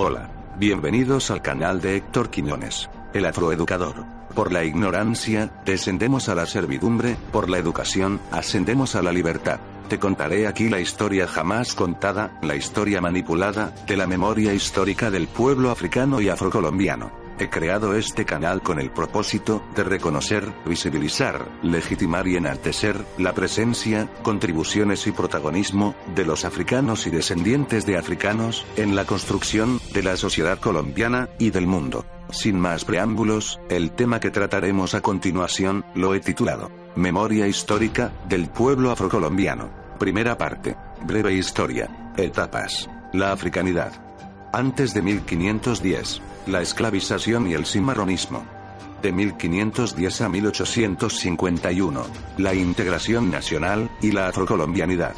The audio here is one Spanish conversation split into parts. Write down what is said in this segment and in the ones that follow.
Hola. Bienvenidos al canal de Héctor Quiñones, el afroeducador. Por la ignorancia, descendemos a la servidumbre, por la educación, ascendemos a la libertad. Te contaré aquí la historia jamás contada, la historia manipulada, de la memoria histórica del pueblo africano y afrocolombiano. He creado este canal con el propósito de reconocer, visibilizar, legitimar y enaltecer la presencia, contribuciones y protagonismo de los africanos y descendientes de africanos en la construcción de la sociedad colombiana y del mundo. Sin más preámbulos, el tema que trataremos a continuación lo he titulado Memoria histórica del pueblo afrocolombiano. Primera parte. Breve historia. Etapas. La africanidad. Antes de 1510 la esclavización y el cimarronismo. De 1510 a 1851, la integración nacional y la afrocolombianidad.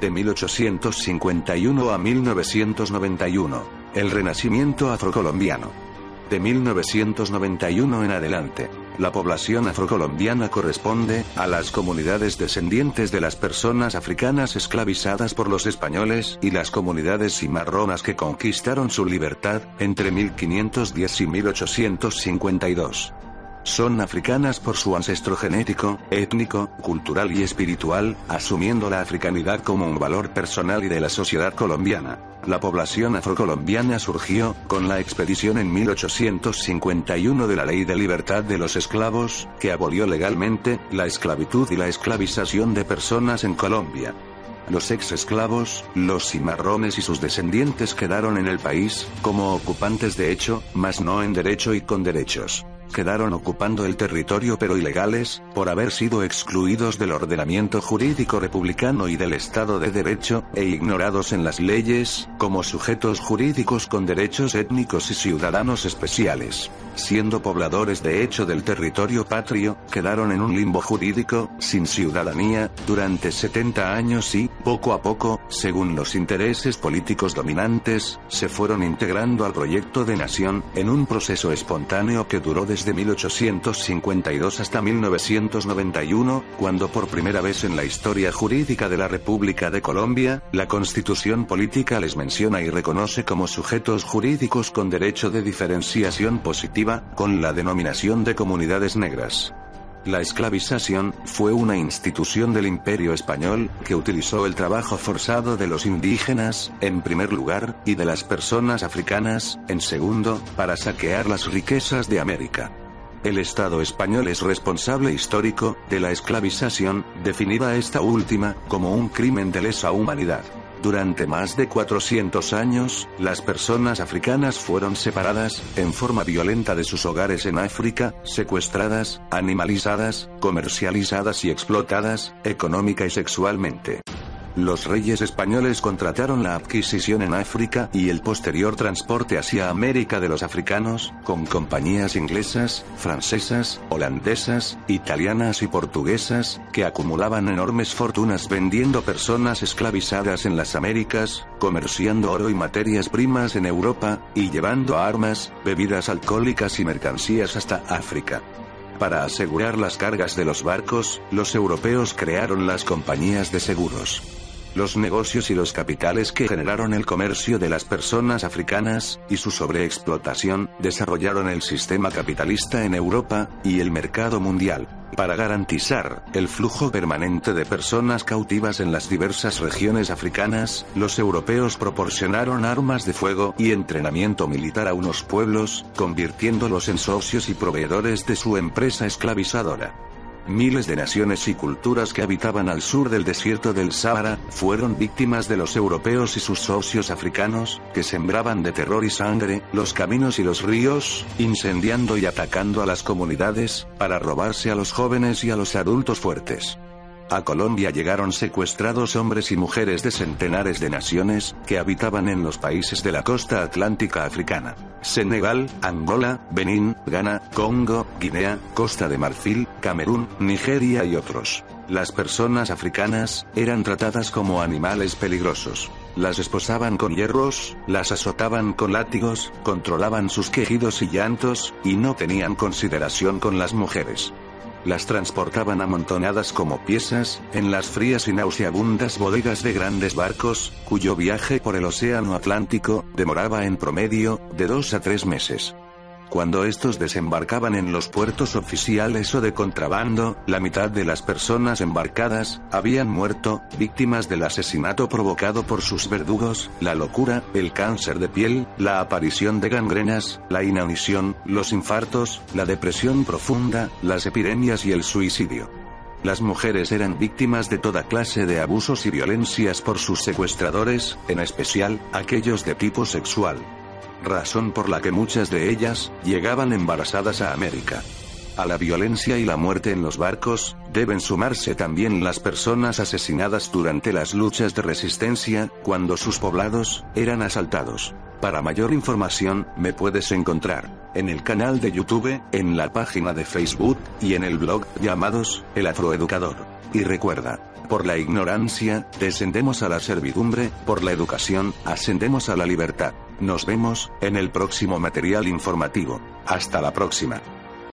De 1851 a 1991, el renacimiento afrocolombiano. De 1991 en adelante, la población afrocolombiana corresponde a las comunidades descendientes de las personas africanas esclavizadas por los españoles y las comunidades cimarronas que conquistaron su libertad entre 1510 y 1852. Son africanas por su ancestro genético, étnico, cultural y espiritual, asumiendo la africanidad como un valor personal y de la sociedad colombiana. La población afrocolombiana surgió, con la expedición en 1851 de la Ley de Libertad de los Esclavos, que abolió legalmente la esclavitud y la esclavización de personas en Colombia. Los ex esclavos, los cimarrones y sus descendientes quedaron en el país, como ocupantes de hecho, mas no en derecho y con derechos quedaron ocupando el territorio pero ilegales, por haber sido excluidos del ordenamiento jurídico republicano y del Estado de Derecho, e ignorados en las leyes, como sujetos jurídicos con derechos étnicos y ciudadanos especiales. Siendo pobladores de hecho del territorio patrio, quedaron en un limbo jurídico, sin ciudadanía, durante 70 años y, poco a poco, según los intereses políticos dominantes, se fueron integrando al proyecto de nación, en un proceso espontáneo que duró desde desde 1852 hasta 1991, cuando por primera vez en la historia jurídica de la República de Colombia, la Constitución Política les menciona y reconoce como sujetos jurídicos con derecho de diferenciación positiva, con la denominación de comunidades negras. La esclavización fue una institución del imperio español que utilizó el trabajo forzado de los indígenas, en primer lugar, y de las personas africanas, en segundo, para saquear las riquezas de América. El Estado español es responsable histórico de la esclavización, definida esta última como un crimen de lesa humanidad. Durante más de 400 años, las personas africanas fueron separadas, en forma violenta de sus hogares en África, secuestradas, animalizadas, comercializadas y explotadas, económica y sexualmente. Los reyes españoles contrataron la adquisición en África y el posterior transporte hacia América de los africanos, con compañías inglesas, francesas, holandesas, italianas y portuguesas, que acumulaban enormes fortunas vendiendo personas esclavizadas en las Américas, comerciando oro y materias primas en Europa, y llevando armas, bebidas alcohólicas y mercancías hasta África. Para asegurar las cargas de los barcos, los europeos crearon las compañías de seguros. Los negocios y los capitales que generaron el comercio de las personas africanas, y su sobreexplotación, desarrollaron el sistema capitalista en Europa, y el mercado mundial. Para garantizar el flujo permanente de personas cautivas en las diversas regiones africanas, los europeos proporcionaron armas de fuego y entrenamiento militar a unos pueblos, convirtiéndolos en socios y proveedores de su empresa esclavizadora. Miles de naciones y culturas que habitaban al sur del desierto del Sahara, fueron víctimas de los europeos y sus socios africanos, que sembraban de terror y sangre, los caminos y los ríos, incendiando y atacando a las comunidades, para robarse a los jóvenes y a los adultos fuertes. A Colombia llegaron secuestrados hombres y mujeres de centenares de naciones, que habitaban en los países de la costa atlántica africana. Senegal, Angola, Benín, Ghana, Congo, Guinea, Costa de Marfil, Camerún, Nigeria y otros. Las personas africanas eran tratadas como animales peligrosos. Las esposaban con hierros, las azotaban con látigos, controlaban sus quejidos y llantos, y no tenían consideración con las mujeres. Las transportaban amontonadas como piezas, en las frías y nauseabundas bodegas de grandes barcos, cuyo viaje por el Océano Atlántico, demoraba en promedio, de dos a tres meses. Cuando estos desembarcaban en los puertos oficiales o de contrabando, la mitad de las personas embarcadas, habían muerto, víctimas del asesinato provocado por sus verdugos, la locura, el cáncer de piel, la aparición de gangrenas, la inanición, los infartos, la depresión profunda, las epidemias y el suicidio. Las mujeres eran víctimas de toda clase de abusos y violencias por sus secuestradores, en especial, aquellos de tipo sexual razón por la que muchas de ellas llegaban embarazadas a América. A la violencia y la muerte en los barcos, deben sumarse también las personas asesinadas durante las luchas de resistencia, cuando sus poblados eran asaltados. Para mayor información, me puedes encontrar en el canal de YouTube, en la página de Facebook y en el blog llamados El Afroeducador. Y recuerda, por la ignorancia, descendemos a la servidumbre, por la educación, ascendemos a la libertad. Nos vemos, en el próximo material informativo. Hasta la próxima.